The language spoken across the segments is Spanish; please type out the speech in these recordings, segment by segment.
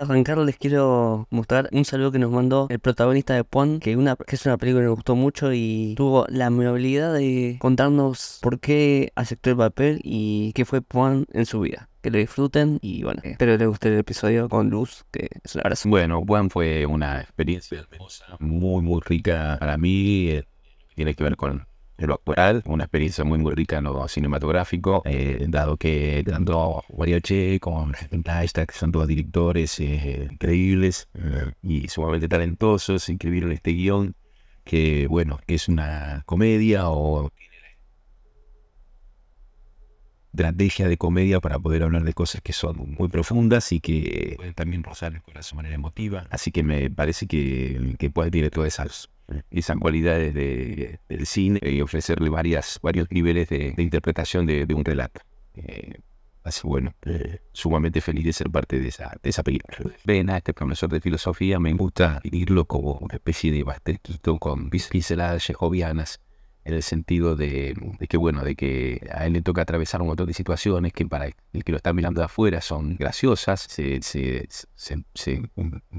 arrancar les quiero mostrar un saludo que nos mandó el protagonista de Pon, que, una, que es una película que nos gustó mucho y tuvo la amabilidad de contarnos por qué aceptó el papel y qué fue Pon en su vida. Que lo disfruten y bueno, espero les guste el episodio con Luz, que es un abrazo. Bueno, Juan fue una experiencia hermosa, muy, muy rica para mí. eh, Tiene que ver con lo actual, una experiencia muy, muy rica en lo cinematográfico, eh, dado que tanto Guariache como que son todos directores eh, increíbles eh, y sumamente talentosos, escribieron este guion que, bueno, es una comedia o estrategia de comedia para poder hablar de cosas que son muy profundas y que pueden también rozar el corazón de manera emotiva. Así que me parece que, que puede tener todas esas, esas cualidades de- del cine y ofrecerle varias, varios niveles de, interpretación de, un relato. Eh, así bueno, eh, sumamente feliz de ser parte de esa, de esa película. Ven a este profesor de filosofía, me gusta vivirlo como una especie de basterquito con pinceladas yehovianas en el sentido de, que, bueno, de que a él le toca atravesar un montón de situaciones que para el que lo está mirando de afuera son graciosas, se, se, se, se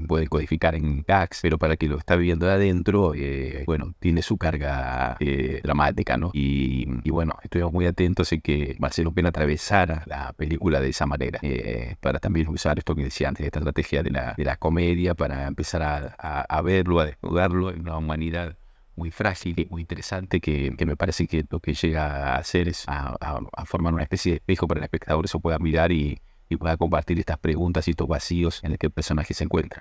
pueden codificar en gags, pero para el que lo está viviendo de adentro, eh, bueno, tiene su carga eh, dramática, ¿no? Y, bueno, estuvimos muy atentos en que Marcelo Pena atravesara la película de esa manera, eh, para también usar esto que decía antes, esta estrategia de la, de la comedia, para empezar a, a, verlo, a desnudarlo en una humanidad muy frágil y muy interesante que, que me parece que lo que llega a hacer es a, formar una especie de espejo para el espectador se pueda mirar y, y pueda compartir estas preguntas y estos vacíos en el que el personaje se encuentra.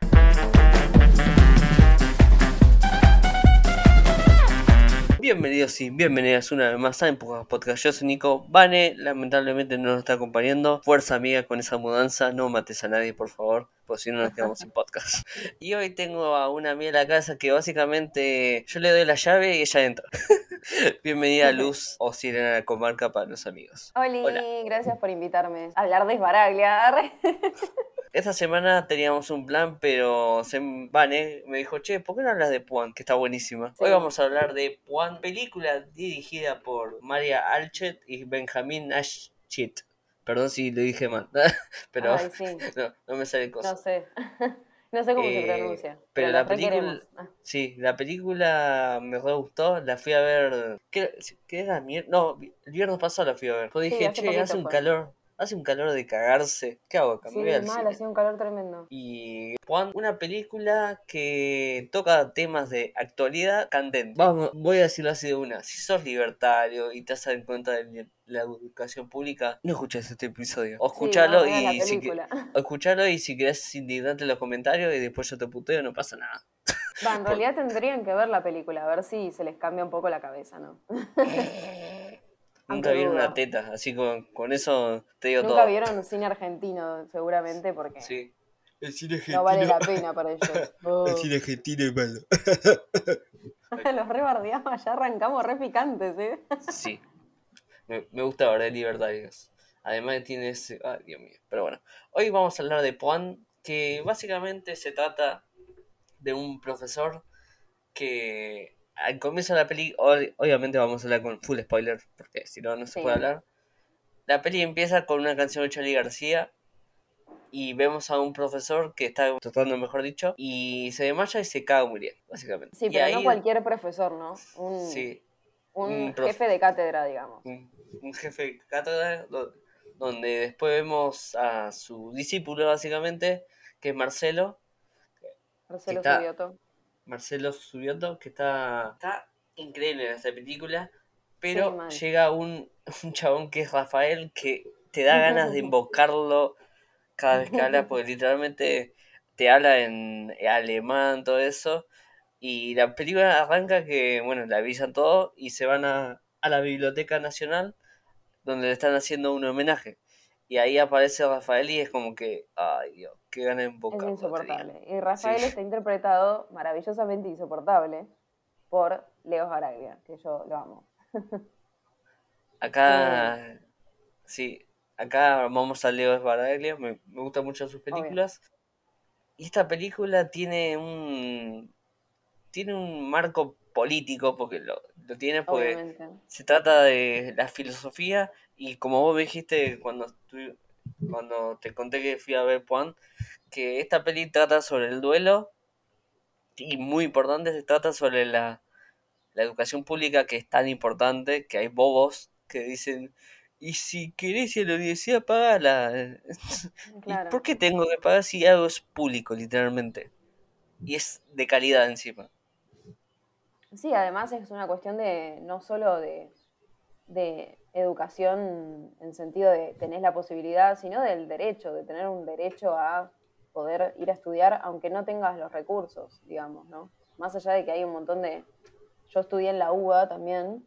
Bienvenidos y bienvenidas una vez más a Empujas Podcast. Yo soy Nico. Vane lamentablemente no nos está acompañando. Fuerza amiga con esa mudanza. No mates a nadie, por favor. Porque si no nos quedamos sin podcast. Y hoy tengo a una amiga en la casa que básicamente yo le doy la llave y ella entra. Bienvenida a Luz o Sirena de la Comarca para los amigos. Oli, Hola. gracias por invitarme a hablar de Esbaraglia. Esta semana teníamos un plan, pero se Vane me dijo, che, ¿por qué no hablas de Puan? Que está buenísima. Hoy vamos a hablar de Puan, película dirigida por Maria Alchet y Benjamin Ashchit. Perdón si lo dije mal, pero Ay, sí, no, no me sale cosa. no sé. No sé cómo Eh, se pronuncia. pero Pero, la la película-. Ah, Sí, la película me re gustó, la fui a ver. ¿Qué, qué era? No, el viernes pasado la fui a ver. Yo dije, che, hace un fue. calor, hace un calor de cagarse. ¿Qué hago acá? Me Sí, mal, hacía un calor tremendo. Y Juan, una película que toca temas de actualidad candente. Vamos, voy a decirlo así de una. Si sos libertario y te has dado cuenta de la educación pública, no escuches este episodio. O Sí, escuchalo no, y si que- o escuchalo y si querés indignarte en los comentarios y después yo te puteo, no pasa nada. Va, en realidad tendrían que ver la película, a ver si se les cambia un poco la cabeza, ¿no? Nunca vieron una teta, así con, con eso te digo Nunca todo. vieron un cine argentino, seguramente, porque Sí. El cine no vale la pena para ellos. Oh, argentino es malo. Los rebardeamos, ya arrancamos re picantes, ¿eh? Sí. Me, me gusta hablar de libertarios. Además que tiene ese... Ay, Dios mío. Pero bueno. Hoy vamos a hablar de Puan, que básicamente se trata de un profesor que al comienzo de la peli... ob- Obviamente vamos a hablar con full spoiler, porque si no, no se Sí. puede hablar. La peli empieza con una canción de Charlie García y vemos a un profesor que está tratando, mejor dicho, y se desmaya y se caga muriendo, básicamente. Sí, Y pero ahí- no cualquier profesor, ¿no? Un, Sí, un jefe de cátedra, digamos. un, un jefe de cátedra do- donde después vemos a su discípulo básicamente que es Marcelo Marcelo está- Subioto. Marcelo Subioto que está está increíble en esta película pero llega un, un chabón que es Rafael que te da ganas de invocarlo cada vez que habla porque literalmente te habla en alemán todo eso y la película arranca que bueno le avisan todo y se van a, a la biblioteca nacional donde le están haciendo un homenaje. Y ahí aparece Rafael y es como que, ay Dios, qué ganas de Es insoportable. Y Rafael Sí. está interpretado maravillosamente insoportable por Leo Baraglia, que yo lo amo. Acá, sí, acá vamos a Leo Esbaraglia, me, me gustan mucho sus películas. Y esta película tiene un, tiene un marco político, porque lo, lo tiene porque Obviamente. se trata de la filosofía y como vos dijiste cuando, estu- cuando te conté que fui a ver Juan, que esta peli trata sobre el duelo y muy importante se trata sobre la, la educación pública que es tan importante que hay bobos que dicen y si querés ir a la universidad pagala ¿Y por qué tengo que pagar si algo es público literalmente? Y es de calidad encima. Sí, además es una cuestión de no solo de, de educación en sentido de tenés la posibilidad, sino del derecho, de tener un derecho a poder ir a estudiar aunque no tengas los recursos, digamos, ¿no? Más allá de que hay un montón de... Yo estudié en la UBA también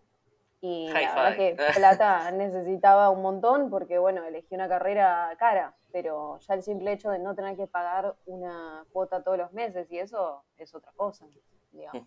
y High la verdad que plata necesitaba un montón porque, bueno, elegí una carrera cara, pero ya el simple hecho de no tener que pagar una cuota todos los meses y eso es otra cosa, digamos.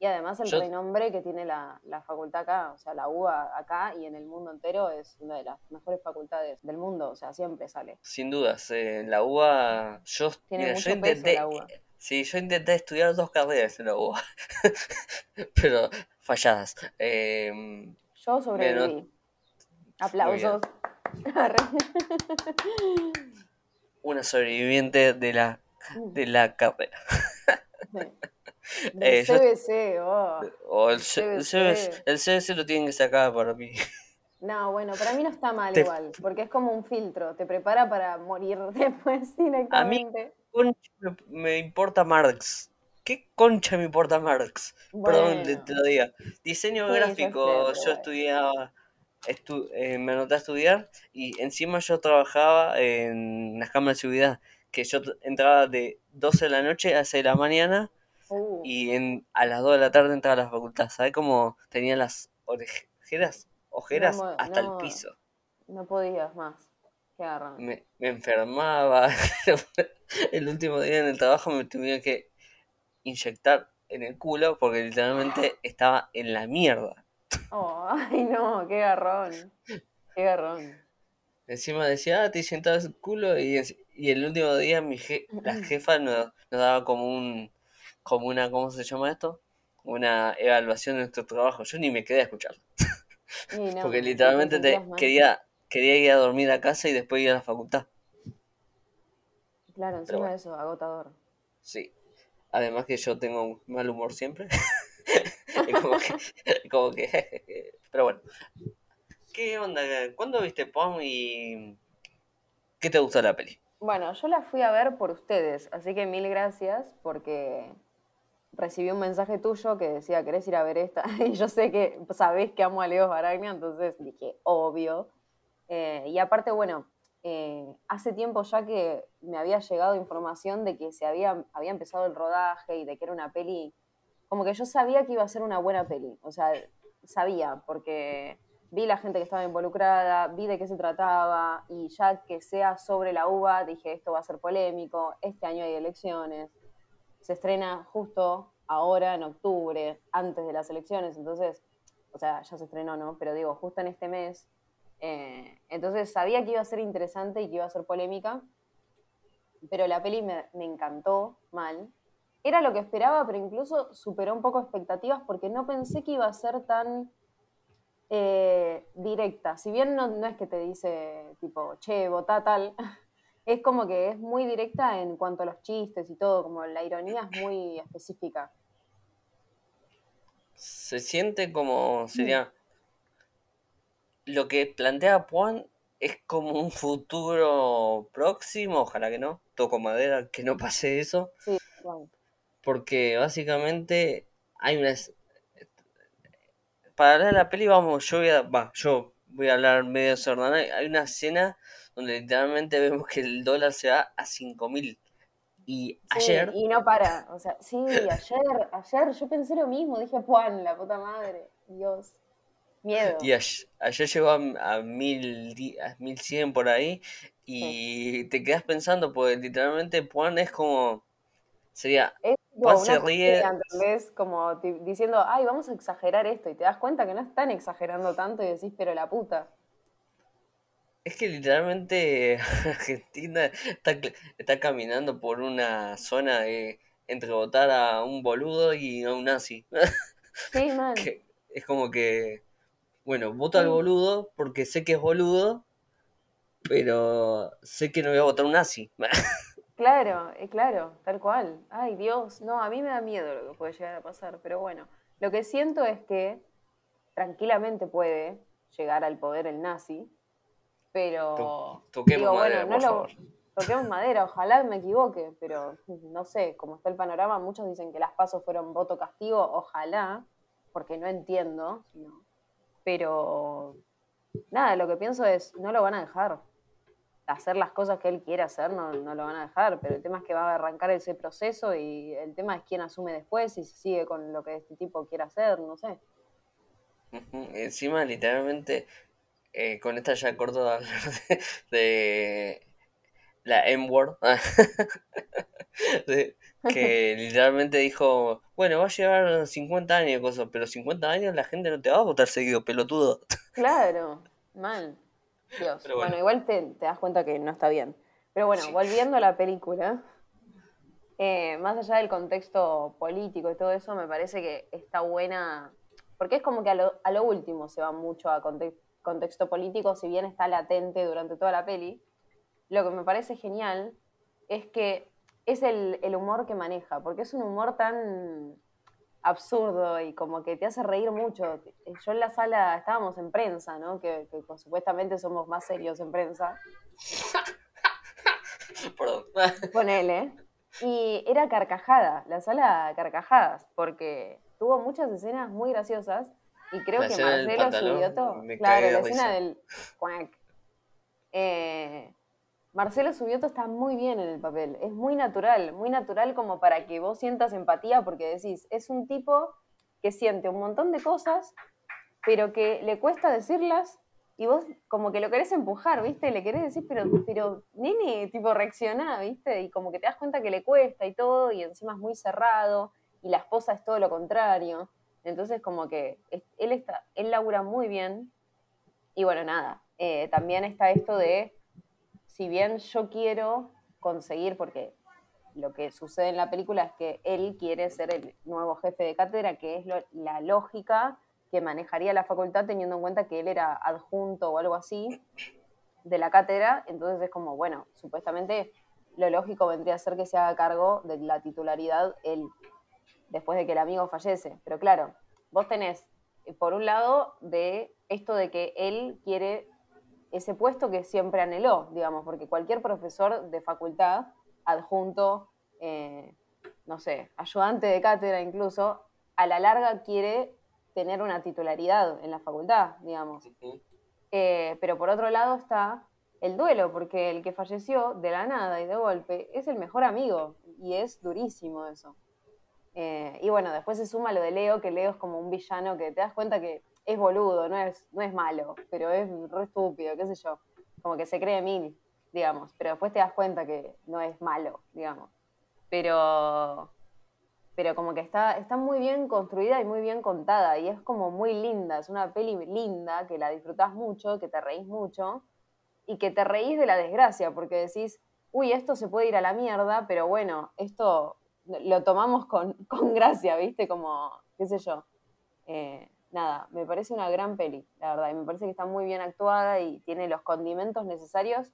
Y además el Yo- renombre que tiene la, la facultad acá, o sea, la UBA acá y en el mundo entero es una de las mejores facultades del mundo, o sea, siempre sale. Sin dudas, eh, la UBA, yo, Tiene mira, mucho yo peso intenté, la UBA. sí, yo intenté estudiar dos carreras en la UBA, pero falladas. Em, Yo sobreviví. Aplausos. una sobreviviente de la, de la carrera. Eh, yo- CBC, oh. O el, C- el CBC. El lo tienen que sacar para mí. No, bueno, para mí no está mal Te- igual, porque es como un filtro, te prepara para morir después directamente. Concha me, me importa Marx. ¿Qué concha me importa Marx? Perdón, te, lo diga. Diseño Sí, ya sé, gráfico, yo estudiaba, estu- eh, me anoté a estudiar y encima yo trabajaba en las cámaras de seguridad, que yo entraba de 12 de la noche a 6 de la mañana Uh, y en, a las 2 de la tarde entraba a la facultad. ¿Sabes cómo tenía las orejeras? Ojeras hasta no. el piso. no podías más. Qué garrón. Me, me enfermaba. el último día en el trabajo me tuvieron que inyectar en el culo porque literalmente estaba en la mierda. Oh, ay, no, qué garrón. Qué garrón. Encima decía, ah, te inyectabas el culo y, y el último día mi je- la jefa nos, nos daba como un, como una, ¿cómo se llama esto? Una evaluación de nuestro trabajo. Yo ni me quedé a escuchar. Y no, porque literalmente te, quería, quería ir a dormir a casa y después ir a la facultad. Claro, encima bueno. de eso, agotador. Sí. Además que yo tengo un mal humor siempre. Como que, como que- Pero bueno. ¿Qué onda? ¿Cuándo viste Pom y qué te gustó la peli? Bueno, yo la fui a ver por ustedes, así que mil gracias porque recibí un mensaje tuyo que decía, ¿querés ir a ver esta? Y yo sé que sabés que amo a Leo Baraglia, entonces dije, obvio. Eh, y aparte, bueno, eh, hace tiempo ya que me había llegado información de que se había, había empezado el rodaje y de que era una peli, como que yo sabía que iba a ser una buena peli, o sea, sabía, porque vi la gente que estaba involucrada, vi de qué se trataba, y ya que sea sobre la uva, dije, esto va a ser polémico, este año hay elecciones, se estrena justo ahora en octubre, antes de las elecciones, entonces, o sea, ya se estrenó, ¿no? Pero digo, justo en este mes, eh, entonces sabía que iba a ser interesante y que iba a ser polémica, pero la peli me, encantó mal. Era lo que esperaba, pero incluso superó un poco expectativas porque no pensé que iba a ser tan eh, directa. Si bien no, no es que te dice tipo, che, votá tal, es como que es muy directa en cuanto a los chistes y todo, como la ironía es muy específica. Se siente como sería. Lo que plantea Juan es como un futuro próximo, ojalá que no, toco madera, que no pase eso. Sí, bueno. Porque básicamente hay unas. Para hablar de la peli, vamos, yo voy a. Va, yo voy a hablar medio desordenado. Hay una escena donde literalmente vemos que el dólar se va a 5000. Y Sí, ayer. Y no para. O sea, sí, ayer, ayer yo pensé lo mismo. Dije, Juan, la puta madre. Dios. Miedo. Y ayer, ayer llegó a, a, mil, a 1100 por ahí. Y te quedas pensando, porque literalmente Juan es como. Sería. Es Juan se ríe. ¿entendés? Como diciendo, ay, vamos a exagerar esto. Y te das cuenta que no están exagerando tanto y decís, pero la puta. Es que literalmente Argentina está, caminando por una zona de entre votar a un boludo y a un nazi. Sí, man. Que es como que, bueno, voto al boludo porque sé que es boludo, pero sé que no voy a votar a un nazi. Claro, eh, claro, tal cual. Ay, Dios, no, a mí me da miedo lo que puede llegar a pasar, pero bueno, lo que siento es que tranquilamente puede llegar al poder el nazi, pero... toquemos madera, por favor. toquemos madera, ojalá me equivoque, pero no sé, como está el panorama, muchos dicen que las pasos fueron voto castigo, ojalá, porque no entiendo, pero nada, lo que pienso es, no lo van a dejar hacer las cosas que él quiere hacer, no, no, lo van a dejar, pero el tema es que va a arrancar ese proceso y el tema es quién asume después y si sigue con lo que este tipo quiere hacer, no sé. Encima, literalmente, eh, con esta ya corto de hablar de, la M-Word, que literalmente dijo, bueno, va a llevar 50 años cosas, pero 50 años la gente no te va a votar seguido, pelotudo. Claro, mal. Dios. bueno. igual te, das cuenta que no está bien. Pero bueno, volviendo a la película, eh, más allá del contexto político y todo eso, me parece que está buena, porque es como que a lo, último se va mucho a contexto político, si bien está latente durante toda la peli. Lo que me parece genial es que es el, el humor que maneja, porque es un humor tan absurdo y como que te hace reír mucho. Yo en la sala estábamos en prensa, ¿no? Que, supuestamente somos más serios en prensa. Perdón. Ponele. Y era carcajada, la sala carcajadas, porque tuvo muchas escenas muy graciosas y creo que Marcelo Subioto, claro, la escena del eh, Marcelo Subioto está muy bien en el papel, es muy natural, muy natural como para que vos sientas empatía porque decís, es un tipo que siente un montón de cosas, pero que le cuesta decirlas y vos como que lo querés empujar, ¿viste? Le querés decir, pero, pero nene, tipo, reacciona, ¿viste? Y como que te das cuenta que le cuesta y todo, y encima es muy cerrado, y la esposa es todo lo contrario. Entonces como que él, está, él labura muy bien, y bueno, nada, eh, también está esto de si bien yo quiero conseguir, porque lo que sucede en la película es que él quiere ser el nuevo jefe de cátedra, que es la lógica que manejaría la facultad teniendo en cuenta que él era adjunto o algo así de la cátedra, entonces es como, bueno, supuestamente lo lógico vendría a ser que se haga cargo de la titularidad él, después de que el amigo fallece. Pero claro, vos tenés, por un lado, de esto de que él quiere ese puesto que siempre anheló, digamos, porque cualquier profesor de facultad, adjunto, eh, no sé, ayudante de cátedra incluso, a la larga quiere tener una titularidad en la facultad, digamos. Eh, pero por otro lado está el duelo, porque el que falleció de la nada y de golpe es el mejor amigo, y es durísimo eso. Eh, y bueno, después se suma lo de Leo, que Leo es como un villano que te das cuenta que es boludo, no es, no es malo, pero es re estúpido, qué sé yo. Como que se cree mil, digamos, pero después te das cuenta que no es malo, digamos. Pero, pero como que está, está muy bien construida y muy bien contada y es como muy linda, es una peli linda que la disfrutás mucho, que te reís mucho y que te reís de la desgracia porque decís, uy, esto se puede ir a la mierda, pero bueno, esto lo tomamos con, con gracia, ¿viste? Como, qué sé yo. Eh, nada, me parece una gran peli, la verdad, y me parece que está muy bien actuada y tiene los condimentos necesarios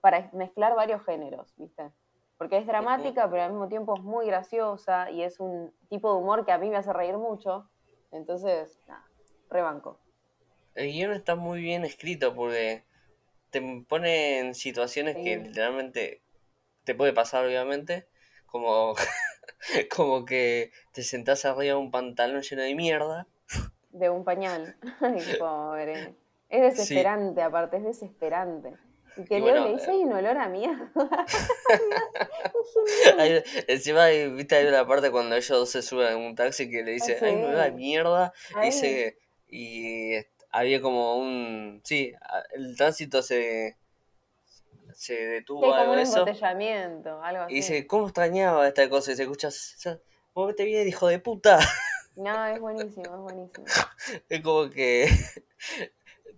para mezclar varios géneros, ¿viste? Porque es dramática, pero al mismo tiempo es muy graciosa y es un tipo de humor que a mí me hace reír mucho. Entonces, nada, rebanco. El guion está muy bien escrito porque te pone en situaciones que literalmente te puede pasar, obviamente, como, como que te sentás arriba de un pantalón lleno de mierda de un pañal. Ay, pobre. Es desesperante, aparte, es desesperante. Y que Leo le dice, hay un olor a mierda. encima, viste, hay una parte cuando ellos se suben en un taxi que le dice, hay un olor a mierda. Dice, y había como un. Sí, el tránsito se. Se detuvo sí, como un embotellamiento, algo así. Y dice, ¿cómo extrañaba esta cosa? Y se escucha, ¿cómo te viene, hijo de puta? No, es buenísimo, es buenísimo. Es como que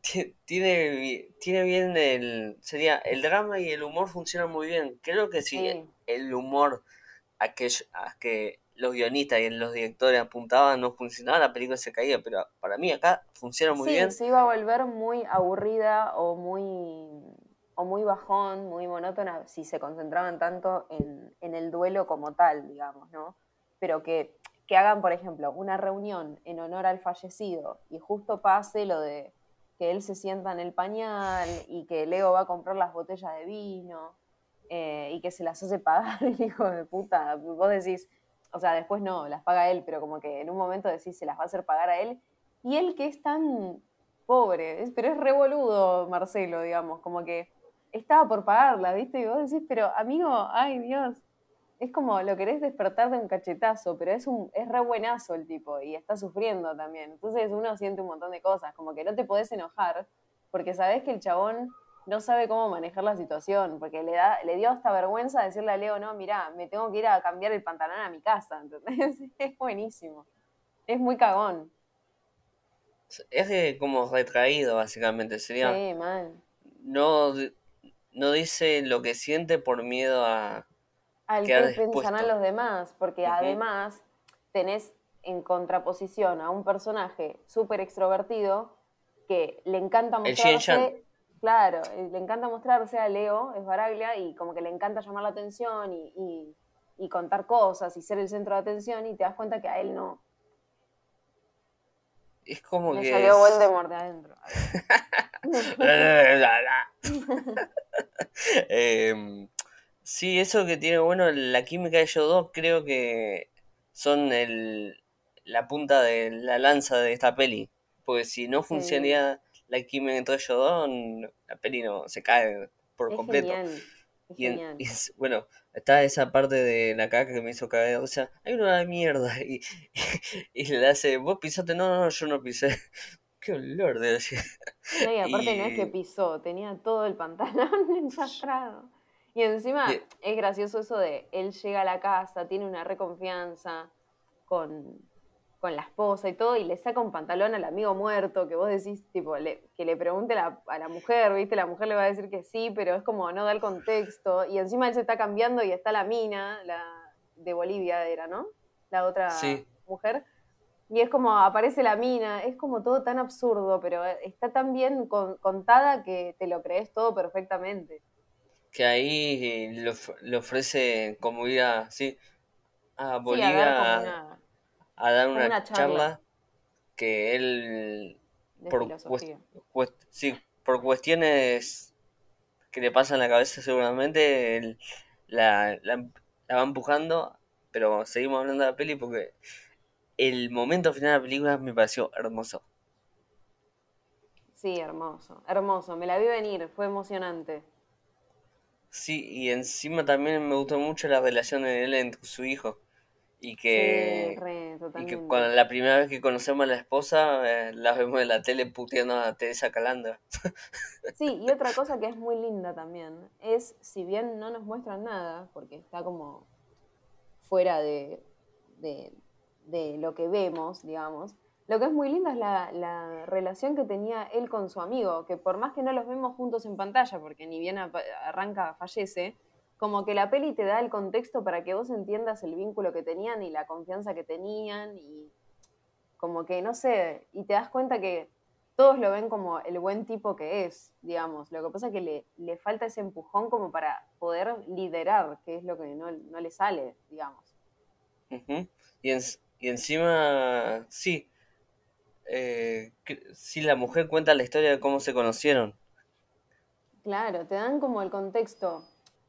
tiene, tiene bien el. Sería el drama y el humor funcionan muy bien. Creo que si el humor a que, a que los guionistas y los directores apuntaban no funcionaba, la película se caía. Pero para mí acá funciona muy bien. Sí, se iba a volver muy aburrida o muy o muy bajón, muy monótona, si se concentraban tanto en, en el duelo como tal, digamos, ¿no? Pero que, que hagan, por ejemplo, una reunión en honor al fallecido y justo pase lo de que él se sienta en el pañal y que Leo va a comprar las botellas de vino eh, y que se las hace pagar el hijo de puta. Vos decís, o sea, después no, las paga él, pero como que en un momento decís, se las va a hacer pagar a él. Y él que es tan pobre, pero es revoludo Marcelo, digamos, como que estaba por pagarla, ¿viste? Y vos decís, pero amigo, ay Dios, es como lo querés despertar de un cachetazo, pero es, un, es re buenazo el tipo y está sufriendo también. Entonces uno siente un montón de cosas, como que no te podés enojar, porque sabés que el chabón no sabe cómo manejar la situación, porque le, da, le dio hasta vergüenza decirle a Leo, no, mira, me tengo que ir a cambiar el pantalón a mi casa, ¿entendés? Es buenísimo. Es muy cagón. Es como retraído, básicamente. Sería. Sí, mal. No, no dice lo que siente por miedo a. Al que pensarán los demás, porque además tenés en contraposición a un personaje súper extrovertido que le encanta mostrarse. Claro, le encanta mostrarse a Leo, es Baraglia, y como que le encanta llamar la atención y, y contar cosas y ser el centro de atención, y te das cuenta que a él no, es como Me que. salió Voldemort de adentro. eh, sí, eso que tiene bueno, la química de ellos dos creo que son el, la punta de la lanza de esta peli. Porque si no funcionaría la química entre ellos dos, la peli no se cae por completo. Y, bueno, está esa parte de la caca que me hizo caer, o sea, hay una mierda y, y, le hace, vos pisaste, no, no, yo no pisé. Qué olor de decir. No, y aparte no es que pisó, tenía todo el pantalón ensastrado. Y encima es gracioso eso de él llega a la casa, tiene una reconfianza con, con la esposa y todo, y le saca un pantalón al amigo muerto, que vos decís, tipo, que le pregunte a la mujer, ¿viste? La mujer le va a decir que sí, pero es como no da el contexto, y encima él se está cambiando y está la mina, la de Bolivia era, ¿no? La otra mujer. Y es como aparece la mina, es como todo tan absurdo, pero está tan bien contada que te lo crees todo perfectamente. Que ahí le, ofrece como ir a, sí, a Bolivia a dar una, charla. que él por, sí, por cuestiones que le pasan en la cabeza seguramente la, la, va empujando pero seguimos hablando de la peli porque el momento final de la película me pareció hermoso. Sí hermoso hermoso. Me la vi venir fue emocionante. Sí y encima también me gustó mucho la relación de él entre su hijo y que, y que cuando la primera vez que conocemos a la esposa eh, la vemos en la tele puteando a Teresa Calandra. Sí, y otra cosa que es muy linda también es, si bien no nos muestran nada, porque está como fuera de, de, de lo que vemos, digamos, lo que es muy linda es la, la, relación que tenía él con su amigo, que por más que no los vemos juntos en pantalla, porque ni bien arranca fallece, como que la peli te da el contexto para que vos entiendas el vínculo que tenían y la confianza que tenían y como que, no sé, y te das cuenta que todos lo ven como el buen tipo que es, digamos. Lo que pasa es que le, le falta ese empujón como para poder liderar, que es lo que no, le sale, digamos. y, y, encima, sí, eh, sí, la mujer cuenta la historia de cómo se conocieron. Claro, te dan como el contexto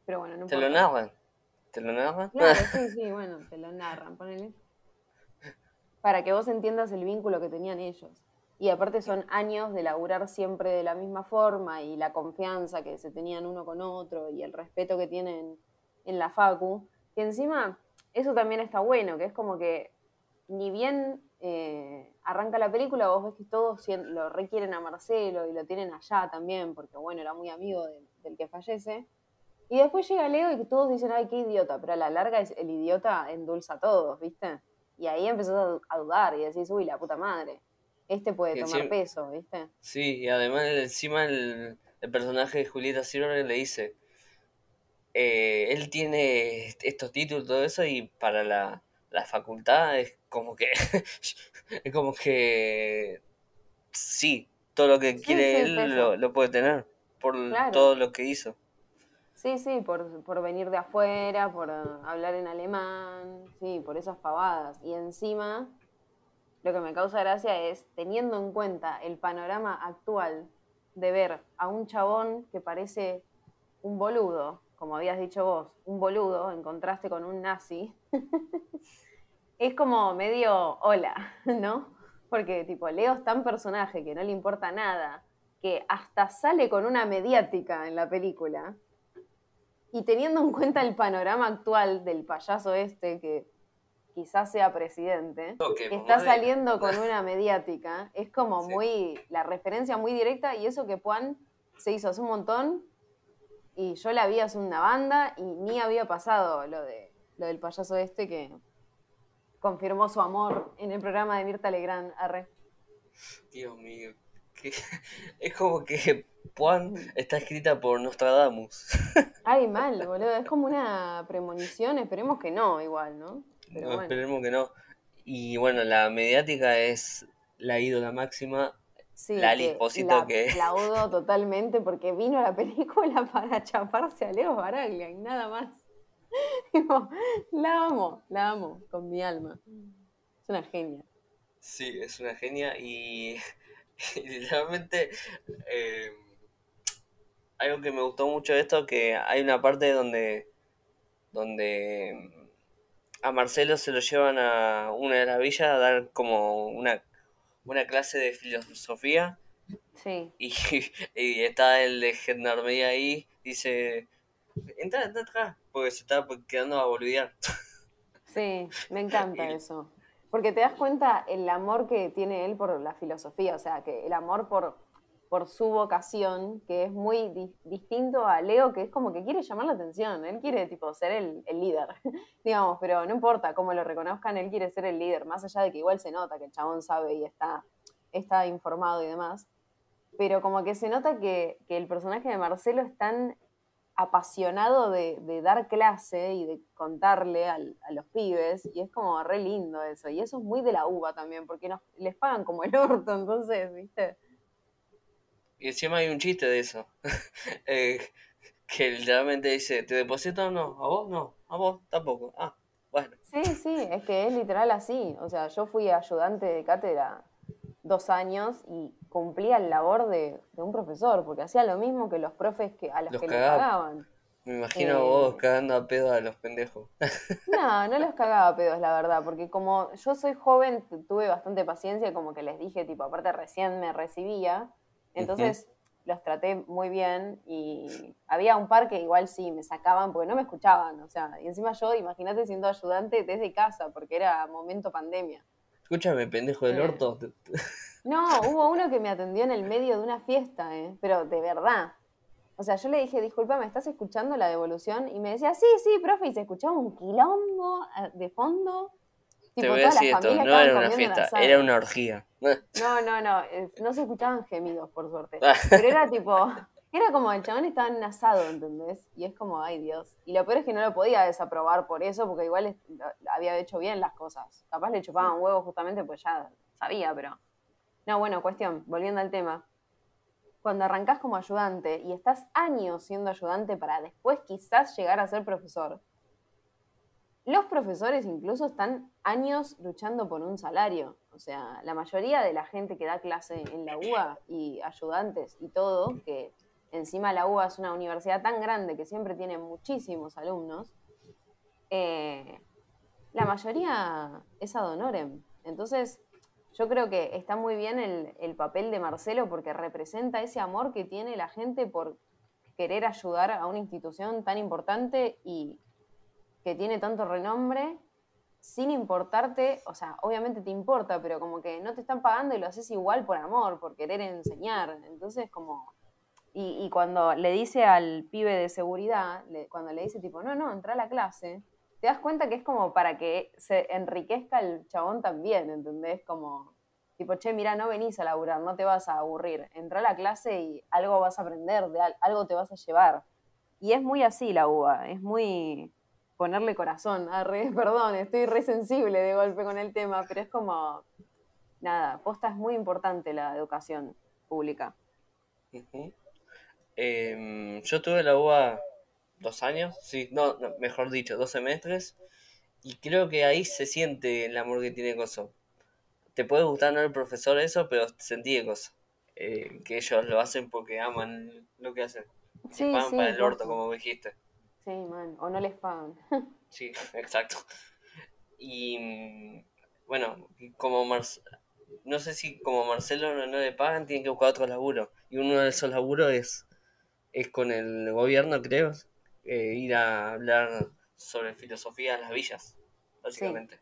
pero bueno, no ¿Te lo narran? ¿Te lo narran? Claro, sí, sí, bueno, te lo narran, ponele. Para que vos entiendas el vínculo que tenían ellos. Y aparte son años de laburar siempre de la misma forma y la confianza que se tenían uno con otro y el respeto que tienen en la facu. Que encima, eso también está bueno, que es como que ni bien eh, arranca la película, vos ves que todos lo requieren a Marcelo y lo tienen allá también, porque bueno, era muy amigo del que fallece. Y después llega Leo y todos dicen, ay, qué idiota, pero a la larga es el idiota endulza a todos, ¿viste? Y ahí empezás a dudar y decís, uy, la puta madre, este puede tomar peso, ¿viste? Sí, y además encima el, personaje de Julieta Silver le dice, eh, él tiene estos títulos, todo eso, y para la, facultad es como que, es como que, sí, todo lo que quiere él lo, lo puede tener. por Claro. todo lo que hizo. Sí, sí, por, por venir de afuera, por eh, hablar en alemán, sí, por esas pavadas. Y encima, lo que me causa gracia es, teniendo en cuenta el panorama actual de ver a un chabón que parece un boludo, como habías dicho vos, un boludo en contraste con un nazi, es como medio hola, ¿no? Porque tipo, Leo es tan personaje que no le importa nada, que hasta sale con una mediática en la película. Y teniendo en cuenta el panorama actual del payaso este, que quizás sea presidente, está saliendo con una mediática, es como Sí. muy, la referencia muy directa, y eso que Juan se hizo hace un montón, y yo la vi hace una banda, y ni había pasado lo, de, lo del payaso este que confirmó su amor en el programa de Mirta Legrand. Arre. Dios mío. que- Es como que Juan está escrita por Nostradamus. Ay, mal, boludo. Es como una premonición, esperemos que no, igual, ¿no? Pero No, bueno. Esperemos que no. Y bueno, la mediática es la ídola máxima. Sí, Lali que Esposito la que- aplaudo totalmente porque vino a la película para chaparse a Leo Baraglia y nada más. Tipo, la amo, la amo con mi alma. Es una genia. Sí, es una genia y, y literalmente eh, algo que me gustó mucho de esto que hay una parte donde donde a Marcelo se lo llevan a una de las villas a dar como una, una clase de filosofía. Sí, y, y está el de gendarmería ahí dice entra, entra, entra", porque se está quedando a boludear. Sí, me encanta Y- eso. Porque te das cuenta el amor que tiene él por la filosofía, o sea, que el amor por, por su vocación, que es muy di- distinto a Leo, que es como que quiere llamar la atención, él quiere tipo ser el, el líder, digamos, pero no importa cómo lo reconozcan, él quiere ser el líder, más allá de que igual se nota que el chabón sabe y está, está informado y demás, pero como que se nota que, que el personaje de Marcelo es tan apasionado de, de dar clase y de contarle al- a los pibes, y es como re lindo eso, y eso es muy de la uva también, porque nos, les pagan como el orto, entonces, ¿viste? Y encima hay un chiste de eso. Eh, que literalmente dice, ¿te deposito o no? ¿A vos? No. ¿A vos? Tampoco. Ah, bueno. Sí, sí, es que es literal así, o sea, yo fui ayudante de cátedra dos años y cumplía el labor de, de un profesor, porque hacía lo mismo que los profes que, a los, Los que cagaba. le pagaban. Me imagino a Eh. vos cagando a pedo a los pendejos. No, no los cagaba a pedos, la verdad, porque como yo soy joven, tu- tuve bastante paciencia como que les dije, tipo, aparte recién me recibía, entonces los traté muy bien y había un par que igual sí me sacaban porque no me escuchaban, o sea, y encima yo, imagínate siendo ayudante desde casa, porque era momento pandemia. Escúchame, pendejo del Eh. orto. No, hubo uno que me atendió en el medio de una fiesta, ¿eh? pero de verdad. O sea, yo le dije, disculpa, ¿me estás escuchando la devolución? Y me decía, sí, sí, profe, y se escuchaba un quilombo eh, de fondo. Te voy a decir esto, no era una fiesta, era una orgía. No, no, no, eh, no se escuchaban gemidos, por suerte. Ah. Pero era tipo, era como el chabón estaba en asado, ¿entendés? Y es como, ay Dios. Y lo peor es que no lo podía desaprobar por eso, porque igual es- había hecho bien las cosas. Capaz le chupaban huevos justamente, pues ya sabía, pero... No, bueno, cuestión, volviendo al tema. Cuando arrancás como ayudante y estás años siendo ayudante para después quizás llegar a ser profesor, los profesores incluso están años luchando por un salario. O sea, la mayoría de la gente que da clase en la UBA y ayudantes y todo, que encima la UBA es una universidad tan grande que siempre tiene muchísimos alumnos, eh, la mayoría es ad honorem. Entonces, yo creo que está muy bien el, el papel de Marcelo porque representa ese amor que tiene la gente por querer ayudar a una institución tan importante y que tiene tanto renombre sin importarte, o sea, obviamente te importa, pero como que no te están pagando y lo haces igual por amor, por querer enseñar. Entonces, como... Y, cuando le dice al pibe de seguridad, cuando le dice tipo, no, no, entra a la clase, te das cuenta que es como para que se enriquezca el chabón también, ¿entendés? Como, tipo, che, mira, no venís a laburar, no te vas a aburrir. Entra a la clase y algo vas a aprender, de al- algo te vas a llevar. Y es muy así la UBA, es muy ponerle corazón. Ah, re- perdón, estoy re sensible de golpe con el tema, pero es como, nada, posta es muy importante la educación pública. Em, yo tuve la UBA dos años, sí, no, no, mejor dicho, dos semestres. Y creo que ahí se siente el amor que tiene Coso. Te puede gustar no el profesor eso, pero sentí de Coso. Eh, que ellos lo hacen porque aman lo que hacen. Sí, sí, para el orto, como dijiste. Sí, man. O no les pagan. Sí, exacto. Y mm, bueno, como Marce- no sé si como Marcelo no, no le pagan, tienen que buscar otro laburo. Y uno de esos laburos es, es con el gobierno, creo, eh, ir a hablar sobre filosofía en las villas, básicamente.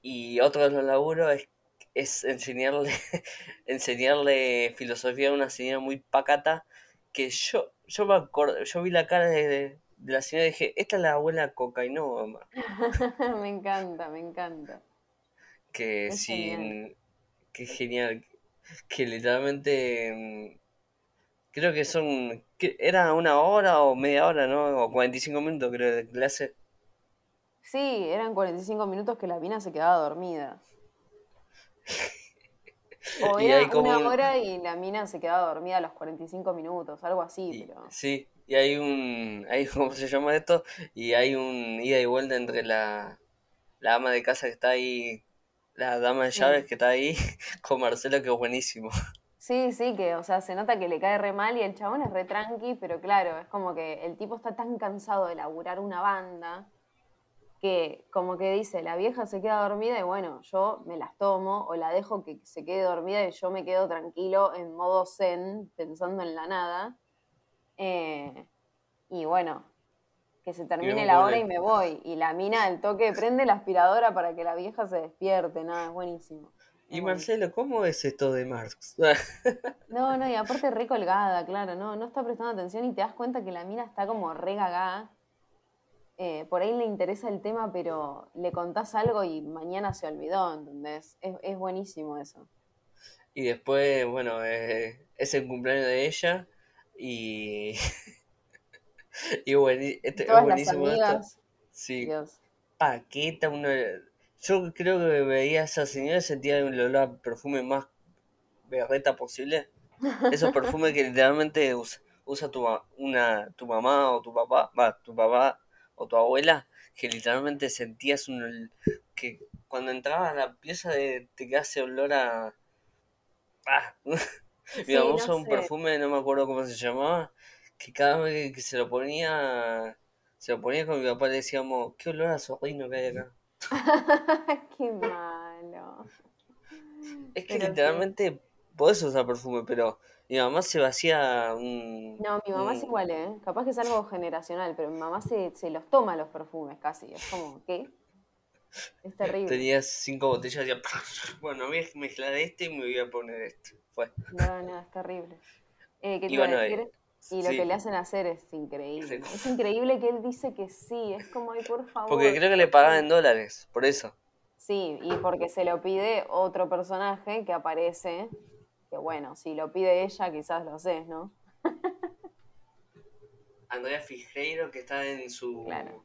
Y otro de los laburos es, es enseñarle, enseñarle filosofía a una señora muy pacata que yo, yo me acuerdo, yo vi la cara de, de la señora dije, esta es la abuela cocainoma. me encanta, me encanta. que Es sin genial. que genial que literalmente mm, creo que son que era una hora o media hora no o 45 minutos creo de clase Sí, eran 45 minutos que la mina se quedaba dormida. O era una un- hora y la mina se quedaba dormida a los 45 minutos, algo así, y, pero... sí y hay un hay cómo se llama esto y hay un ida y vuelta entre la la ama de casa que está ahí la dama de Sí. llaves que está ahí con Marcelo que es buenísimo Sí, sí, que, o sea, se nota que le cae re mal y el chabón es re tranqui, pero claro, es como que el tipo está tan cansado de laburar una banda que como que dice, la vieja se queda dormida y bueno, yo me las tomo o la dejo que se quede dormida y yo me quedo tranquilo en modo zen, pensando en la nada. Eh, y bueno, que se termine la hora y me voy. Y la mina al toque prende la aspiradora para que la vieja se despierte, nada, es buenísimo. y buenísimo. Marcelo cómo es esto de Marx No, no, y aparte re colgada, claro, no, no está prestando atención y te das cuenta que la mina está como re gagá. Eh, por ahí le interesa el tema, pero le contás algo y mañana se olvidó, ¿entendés? Es, es buenísimo eso. Y después, bueno, eh, es el cumpleaños de ella y... y bueni- este- es todas las buenísimo esto. Sí, Dios. paqueta, uno... Yo creo que veía a esa señora y sentía el olor a perfume más berreta posible. Esos perfumes que literalmente usa, usa tu, una, tu mamá o tu papá, va, tu papá o tu abuela, que literalmente sentías un... que cuando entrabas a la pieza de, te quedaba ese olor a... Ah, Mi Sí, mamá no usaba un sé. perfume, no me acuerdo cómo se llamaba, que cada vez que se lo ponía, se lo ponía con mi papá le decíamos, qué olor a zorrino que hay acá. Qué malo. Es que Pero sí. literalmente podés usar perfume, pero mi mamá se vacía un... No, mi mamá es igual, ¿eh? Capaz que es algo generacional, pero mi mamá se, se los toma los perfumes casi. Es como, ¿qué? Es terrible. Tenía cinco botellas y bueno, voy a mezclar este y me voy a poner este. Fue. No, no, es terrible. Eh, ¿Qué te bueno, decir? eh, Y lo sí. que le hacen hacer es increíble. Sí. Es increíble que él dice que sí. Es como, ay, por favor. Porque creo que le pagaban en dólares, por eso. Sí, y porque se lo pide otro personaje que aparece. Que bueno, si lo pide ella, quizás lo haces, ¿no? Andrea Fijeiro que está en su... Claro.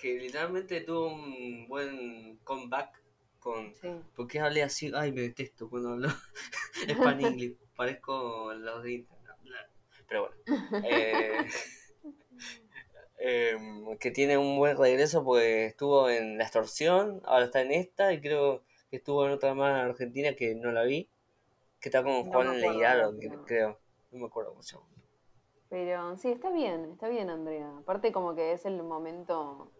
Que literalmente tuvo un buen comeback con... Sí. ¿Por qué hablé así? Ay, me detesto cuando hablo Span English. Parezco los de internet. Pero bueno. Eh, em, que tiene un buen regreso porque estuvo en La Extorsión, ahora está en esta y creo que estuvo en otra más argentina que no la vi. Que está con No Juan Leirado, pero- creo. No me acuerdo llama. Pero sí, está bien, está bien, Andrea. Aparte como que es el momento,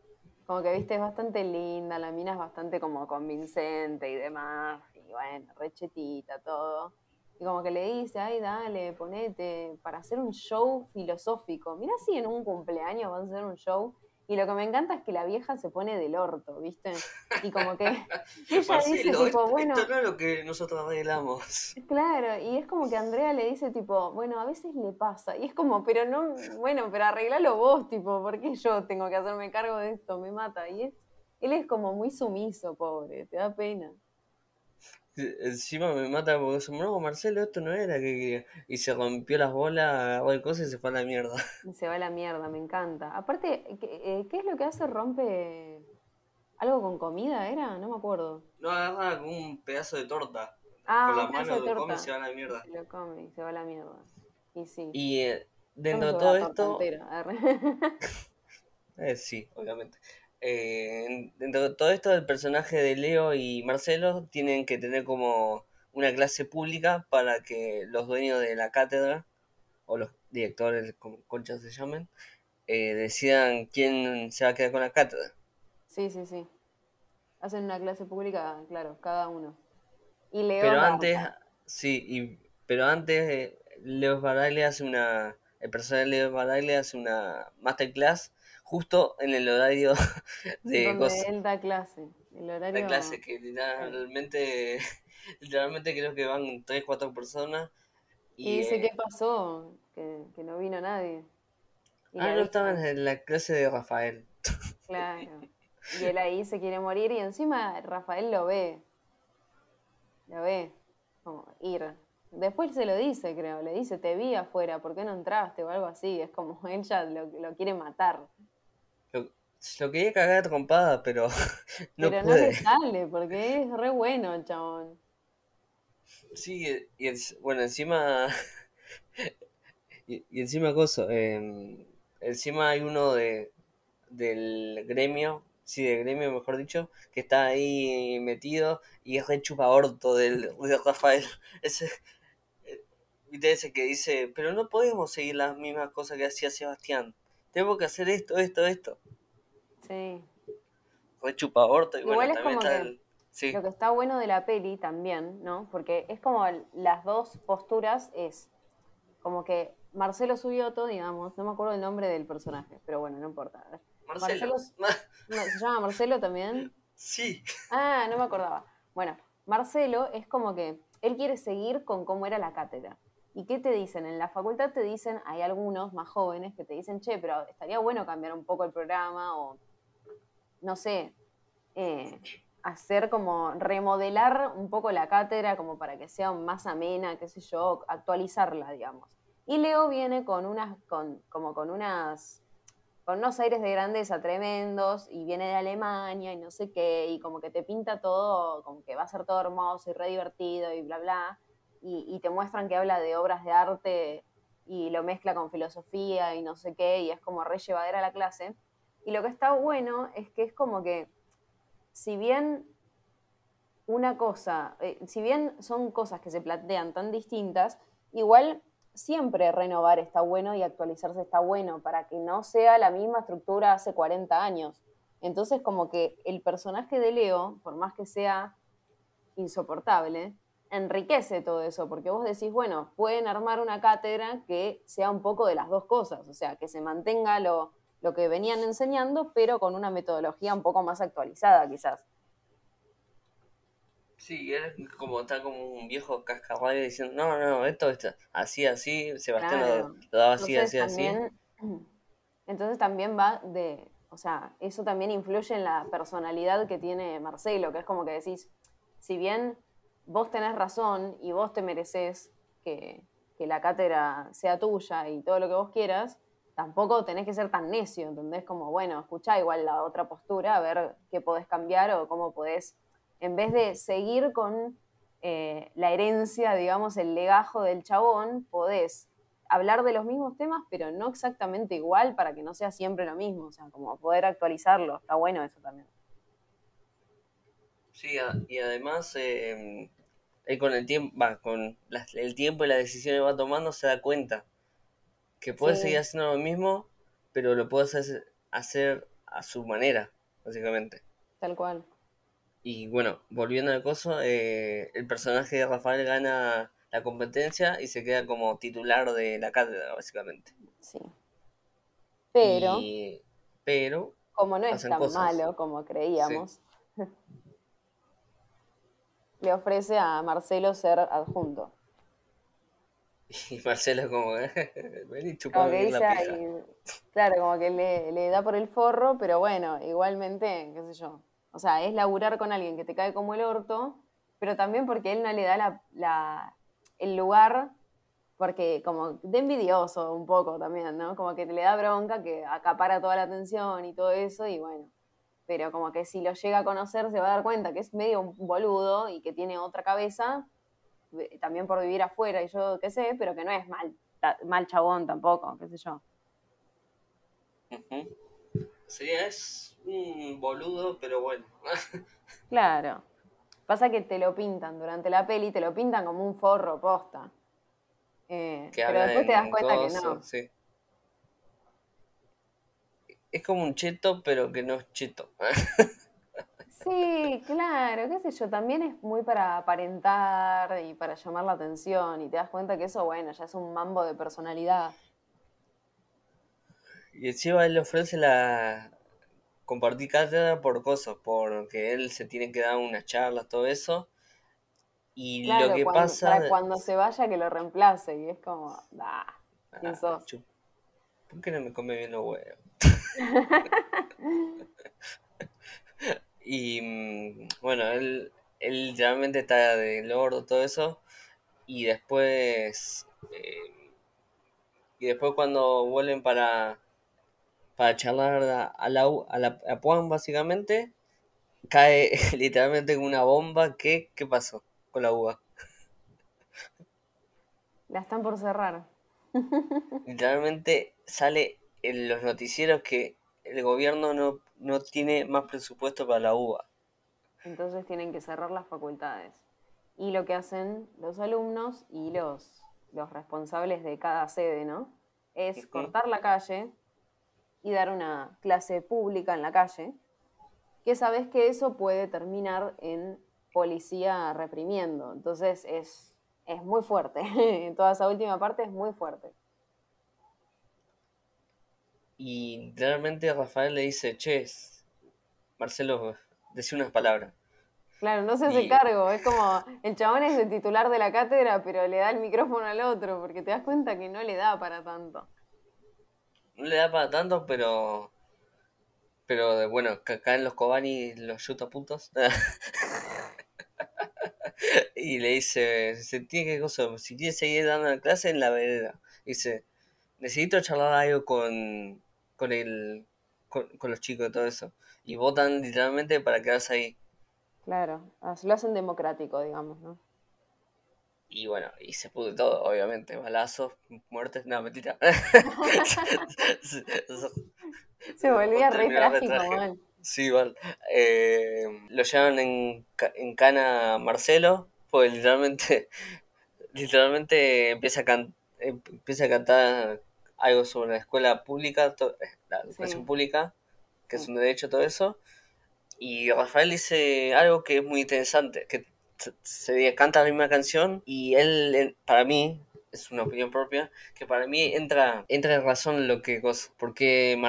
como que viste, es bastante linda, la mina es bastante como convincente y demás, y bueno, rechetita, todo. Y como que le dice, ay, dale, ponete, para hacer un show filosófico. Mira si en un cumpleaños van a hacer un show. Y lo que me encanta es que la vieja se pone del orto, ¿viste? Y como que ella dice, tipo, esto, bueno, esto no es lo que nosotros arreglamos. Claro, y es como que Andrea le dice tipo, bueno, a veces le pasa, y es como, pero no, bueno, pero arreglalo vos, tipo, ¿por qué yo tengo que hacerme cargo de esto? Me mata. Y es, él es como muy sumiso, pobre, te da pena. Encima me mata porque dice, no, Marcelo, esto no era que quería. Y se rompió las bolas, agarró el coso y se fue a la mierda. Y se va a la mierda, me encanta. Aparte, ¿qué, eh, ¿qué es lo que hace? ¿Rompe algo con comida, era? No me acuerdo. No agarra como un pedazo de torta. Ah, Con la un mano de lo come y se va a la mierda. Lo come y se va a la mierda. Y sí. Y eh, dentro de todo esto, eh, sí, obviamente. Eh, dentro de todo esto, el personaje de Leo y Marcelo tienen que tener como una clase pública para que los dueños de la cátedra, o los directores, como conchas se llamen, eh, decidan quién se va a quedar con la cátedra. Sí, sí, sí. Hacen una clase pública, claro, cada uno. Y Leo Pero antes, sí, y, pero antes eh, Leo Baraglia hace una, el personaje de Leo Baraglia hace una masterclass justo en el horario de donde cosas, él da clase. El horario. clase que literalmente, literalmente creo que van 3, 4 personas Y y dice, eh, ¿qué pasó? Que, que no vino nadie. Y ah, no estaban dice, en la clase de Rafael. claro. Y él ahí se quiere morir y encima Rafael lo ve. Lo ve. Como ir. Después se lo dice, creo. Le dice, te vi afuera, ¿por qué no entraste? O algo así. Es como él ya lo, lo quiere matar. Lo, quería cagar trompada, pero no Pero no le puede. sale porque es re bueno el chabón. Sí, y es- bueno, encima. Y, y encima, cosa. eh, encima hay uno de del gremio, sí, del gremio, mejor dicho, que está ahí metido y es re chupa orto del, de Rafael. Ese, eh, ¿viste ese que dice, pero no podemos seguir las mismas cosas que hacía Sebastián. Tenemos que hacer esto, esto, esto. Sí. Re chupa orto y Igual bueno, es también está que el. Sí, Lo que está bueno de la peli también, ¿no? Porque es como las dos posturas es como que Marcelo Subioto, digamos, no me acuerdo el nombre del personaje, pero bueno, no importa. Marcelo. no, ¿Se llama Marcelo también? Sí, Ah, no me acordaba. Bueno, Marcelo es como que él quiere seguir con cómo era la cátedra. ¿Y qué te dicen? En la facultad te dicen, hay algunos más jóvenes que te dicen, che, pero estaría bueno cambiar un poco el programa o, no sé, eh, hacer como remodelar un poco la cátedra como para que sea más amena, qué sé yo, actualizarla, digamos. Y Leo viene con unas, con, como con unas, con unos aires de grandeza tremendos y viene de Alemania y no sé qué, y como que te pinta todo, como que va a ser todo hermoso y re divertido y bla, bla, y, y te muestran que habla de obras de arte y lo mezcla con filosofía y no sé qué, y es como re llevadera la clase. Y lo que está bueno es que es como que si bien una cosa, eh, si bien son cosas que se plantean tan distintas, igual siempre renovar está bueno y actualizarse está bueno para que no sea la misma estructura hace 40 años. Entonces como que el personaje de Leo, por más que sea insoportable, enriquece todo eso, porque vos decís, bueno, pueden armar una cátedra que sea un poco de las dos cosas, o sea, que se mantenga lo, lo que venían enseñando, pero con una metodología un poco más actualizada quizás. Sí, él como está como un viejo cascarrabia diciendo, no, no, esto está así, así, Sebastián lo- Claro. lo, daba así, Entonces así, así. entonces también va de, o sea, eso también influye en la personalidad que tiene Marcelo, que es como que decís, si bien vos tenés razón y vos te mereces que, que la cátedra sea tuya y todo lo que vos quieras, tampoco tenés que ser tan necio, ¿entendés? Como, bueno, escuchá igual la otra postura, a ver qué podés cambiar o cómo podés, en vez de seguir con eh, la herencia, digamos, el legajo del chabón, podés hablar de los mismos temas, pero no exactamente igual para que no sea siempre lo mismo, o sea, como poder actualizarlo, está bueno eso también. Sí, y además, eh, con el tiempo, va, con las- el tiempo y las decisiones que va tomando se da cuenta que puede Sí. seguir haciendo lo mismo, pero lo puede hacer, hacer a su manera, básicamente. Tal cual. Y bueno, volviendo al coso, eh, el personaje de Rafael gana la competencia y se queda como titular de la cátedra, básicamente. Sí. Pero, Y- pero, como no es tan cosas. malo como creíamos, le ofrece a Marcelo ser adjunto. y Marcelo como, vení Como que dice, la pija. Claro, como que le, le da por el forro, pero bueno, igualmente, qué sé yo. O sea, es laburar con alguien que te cae como el orto, pero también porque él no le da la, la- el lugar, porque como de envidioso un poco también, ¿no? Como que le da bronca, que acapara toda la atención y todo eso, y bueno. Pero como que si lo llega a conocer se va a dar cuenta que es medio un boludo y que tiene otra cabeza, eh, también por vivir afuera y yo qué sé, pero que no es mal mal chabón tampoco, qué sé yo. Sí, es un boludo, pero bueno. claro. Pasa que te lo pintan durante la peli, te lo pintan como un forro posta. Eh, pero después te das cuenta que no. Es como un cheto, pero que no es cheto. Sí, claro, qué sé yo, también es muy para aparentar y para llamar la atención y te das cuenta que eso, bueno, ya es un mambo de personalidad. Y encima él le ofrece la compartir cátedra por cosas, porque él se tiene que dar unas charlas, todo eso. Y lo que pasa. Para cuando se vaya que lo reemplace, y es como, da, ¿quién ah, ¿Por qué no me come bien los huevos? y mm, bueno, él, él literalmente está de lordo, todo eso. Y después. Eh, y después cuando vuelven para para charlar a, la, a, la, a Puan, básicamente, cae literalmente una bomba. ¿Qué, ¿Qué pasó con la uva? La están por cerrar. Literalmente sale en los noticieros que el gobierno no, no tiene más presupuesto para la uva. Entonces tienen que cerrar las facultades. Y lo que hacen los alumnos y los, los responsables de cada sede, ¿no? Es cortar la calle, y dar una clase pública en la calle, que sabes que eso puede terminar en policía reprimiendo. Entonces es, es muy fuerte. Toda esa última parte es muy fuerte. Y realmente Rafael le dice, che, Marcelo, decía unas palabras. Claro, no se hace cargo, es como el chabón es el titular de la cátedra, pero le da el micrófono al otro, porque te das cuenta que no le da para tanto no le da para tanto, pero. Pero bueno, caen los Kobani los yuta puntos. y le dice, se tiene que cosa, si quiere seguir dando la clase en la vereda. Dice, necesito charlar algo con, con el con, los chicos y todo eso. Y votan literalmente para quedarse ahí. Claro, lo hacen democrático, digamos, ¿no? Y bueno, y se pudo todo, obviamente. Balazos, muertes, no, mentira. se volvía re trágico, man. Sí, igual. Eh, lo llevan en, en cana Marcelo, pues literalmente, literalmente empieza a, empieza a cantar algo sobre la escuela pública, la educación pública, que es un derecho, todo eso. Y Rafael dice algo que es muy interesante, que se canta la misma canción y él, para mí, es una opinión propia, que para mí entra, entra en razón lo que cosa, porque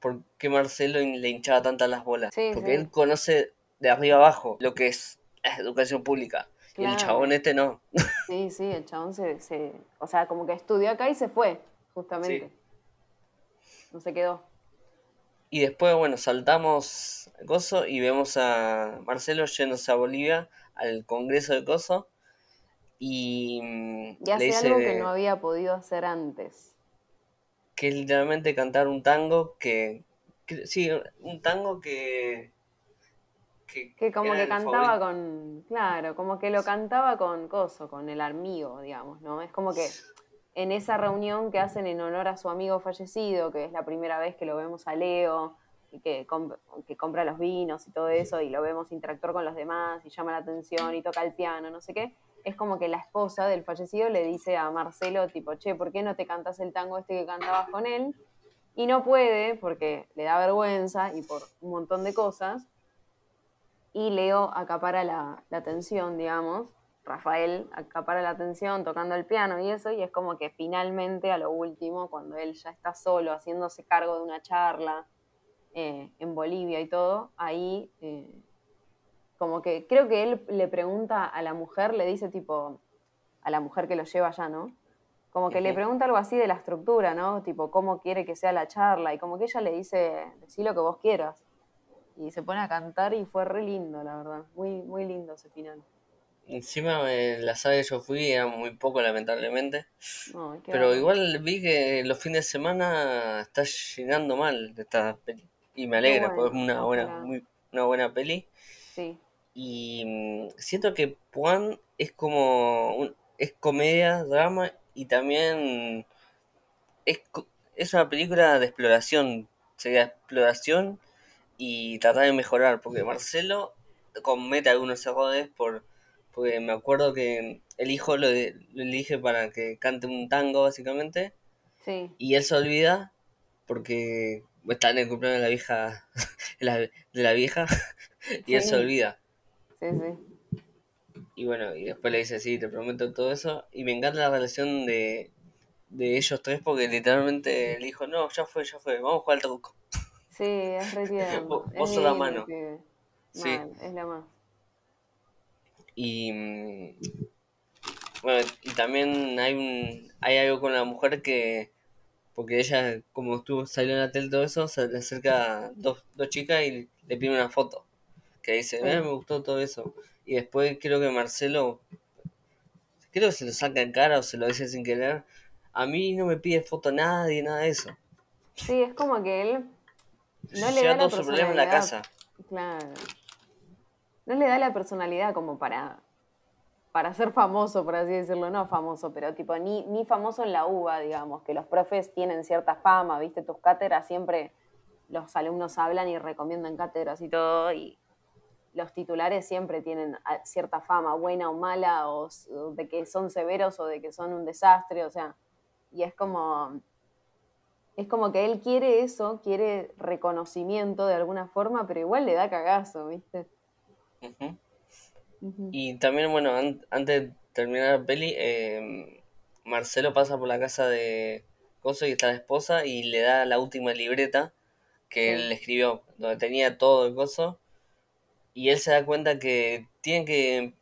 por qué Marcelo le hinchaba tantas las bolas. porque él conoce de arriba abajo lo que es educación pública. Y el chabón este no. Sí, sí, el chabón se, se, O sea, como que estudió acá y se fue, justamente. No se quedó. Y después, bueno, saltamos gozo y vemos a Marcelo yéndose a Bolivia al Congreso de Coso y, mm, y hace algo que no había podido hacer antes. Que es literalmente cantar un tango que, sí, un tango que que, como que cantaba con, claro, como que lo cantaba con Coso, con el amigo, digamos, ¿no? Es como que en esa reunión que hacen en honor a su amigo fallecido, que es la primera vez que lo vemos a Leo, que, que compra los vinos y todo eso, y lo vemos interactuar con los demás, y llama la atención, y toca el piano, no sé qué, es como que la esposa del fallecido le dice a Marcelo, tipo, che, ¿por qué no te cantas el tango este que cantabas con él? Y no puede, porque le da vergüenza y por un montón de cosas, y Leo acapara la, la atención, digamos, Rafael acapara la atención tocando el piano y eso, y es como que finalmente a lo último, cuando él ya está solo haciéndose cargo de una charla, eh, en Bolivia y todo, ahí eh, como que creo que él le pregunta a la mujer, le dice tipo, a la mujer que lo lleva allá, ¿no? Como que le pregunta algo así de la estructura, ¿no? Tipo, cómo quiere que sea la charla, y como que ella le dice, decí lo que vos quieras. Y se pone a cantar y fue re lindo, la verdad. Muy, muy lindo ese final. Encima eh, la saga que yo fui era muy poco, lamentablemente. pero igual vi que los fines de semana está llegando mal esta película. Y me alegra, porque es una buena, muy, una buena peli. Sí. Y mm, siento que Juan es como. es comedia, drama y también es, es una película de exploración, sería exploración y tratar de mejorar, porque Marcelo comete algunos errores por, porque me acuerdo que el hijo lo, lo elige para que cante un tango básicamente Sí, y él se olvida porque está en el cumpleaños de la vieja de la, vieja y él se olvida sí, sí. y bueno y después le dice sí te prometo todo eso y me encanta la relación de, de ellos tres porque literalmente el hijo no ya fue ya fue vamos a jugar al truco Sí, es re tierno. Vos- es vos sos la mano. Sí. Es la más. Y mm, bueno, y también hay un hay algo con la mujer que porque ella como estuvo salió en la tele todo eso, se le acerca a dos, dos chicas y le pide una foto. Que dice. "Eh, me gustó todo eso. Y después creo que Marcelo creo que se lo saca en cara o se lo dice sin querer. A mí no me pide foto nadie, nada de eso. Sí, es como que él no le da la problema en la casa. Claro. No le da la personalidad como para, para ser famoso, por así decirlo. No famoso, pero tipo, ni, ni famoso en la UBA, digamos, que los profes tienen cierta fama, ¿viste? Tus cátedras siempre los alumnos hablan y recomiendan cátedras y todo, y los titulares siempre tienen a- cierta fama, buena o mala, o de que son severos o de que son un desastre, o sea, y es como, es como que él quiere eso, quiere reconocimiento de alguna forma, pero igual le da cagazo, ¿viste? Ujú. Ujú. Y también, bueno, an- antes de terminar la peli, eh, Marcelo pasa por la casa de Coso y está la esposa y le da la última libreta que Sí. él escribió, donde tenía todo el coso. Y él se da cuenta que tiene que.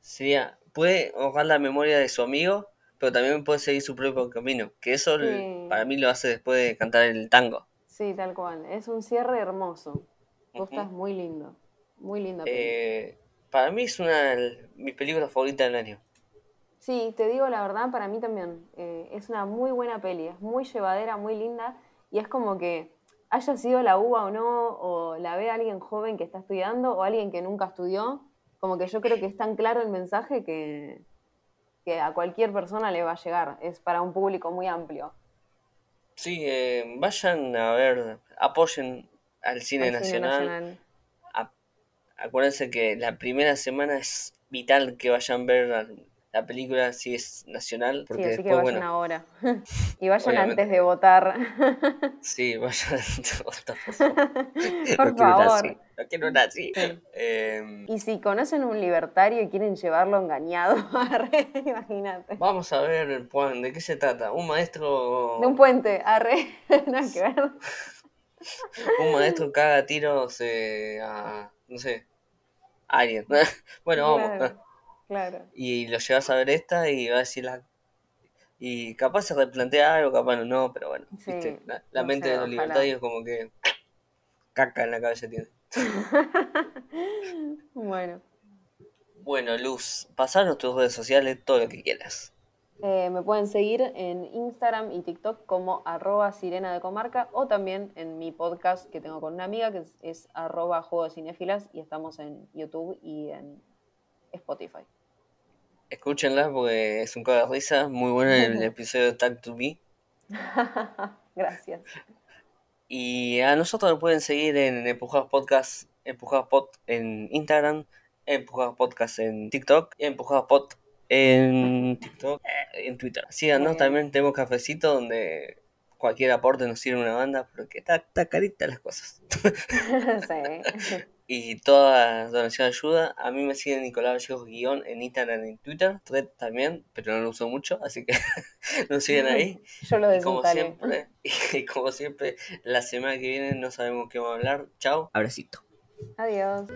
Sería. Puede honrar la memoria de su amigo, pero también puede seguir su propio camino. Que eso l- Sí. para mí lo hace después de cantar el tango. Sí, tal cual. Es un cierre hermoso. Posta Ujú. es muy lindo. Muy linda. Eh, para mí es una de mis películas favoritas del año. Sí, te digo la verdad, para mí también. eh, es una muy buena peli, es muy llevadera, muy linda, y es como que haya sido la uva o no, o la ve alguien joven que está estudiando, o alguien que nunca estudió, como que yo creo que es tan claro el mensaje que, que a cualquier persona le va a llegar. Es para un público muy amplio. Sí, eh, vayan a ver, apoyen al cine, Al cine nacional. Acuérdense que la primera semana es vital que vayan a ver la, la película si es nacional, Sí, porque así que después, vayan bueno, ahora. y vayan Obviamente. antes de votar. sí, vayan por favor. Por no quiero una favor. así, no quiero una así. Sí. Eh, Y si conocen un libertario y quieren llevarlo engañado, arre, imagínate. vamos a ver, Juan, ¿de qué se trata? Un maestro, De un puente, arre, nada que ver. un maestro caga tiros eh, a, no sé, alguien. bueno, vamos. Claro, claro. y lo llevas a ver esta y va a decir la... Y capaz se replantea algo, capaz no, pero bueno, Sí, ¿viste? La, la no mente sé, de los libertarios como que caca en la cabeza tiene. Bueno, Bueno, Luz, pasanos tus redes sociales, todo lo que quieras. Eh, me pueden seguir en Instagram y TikTok como arroba sirena de comarca o también en mi podcast que tengo con una amiga que es, es arroba juego de cinéfilas y estamos en YouTube y en Spotify. Escúchenla porque es un cago de risa, muy bueno el episodio de Tag to Me. Gracias. Y a nosotros nos pueden seguir en Empujados Podcast, Empujados Pod en Instagram, Empujados Podcast en TikTok, y Empujados Pod en TikTok, eh, en Twitter. Síganos, también tenemos cafecito donde cualquier aporte nos sirve una banda porque está, está carita las cosas. sí. Y toda donación ayuda. A mí me siguen Nicolás Vallejos guion en Instagram y en Twitter, Thread también, pero no lo uso mucho, así que nos siguen ahí. Yo lo Y como siempre, y como siempre, la semana que viene no sabemos qué vamos a hablar. Chao, abracito. Adiós.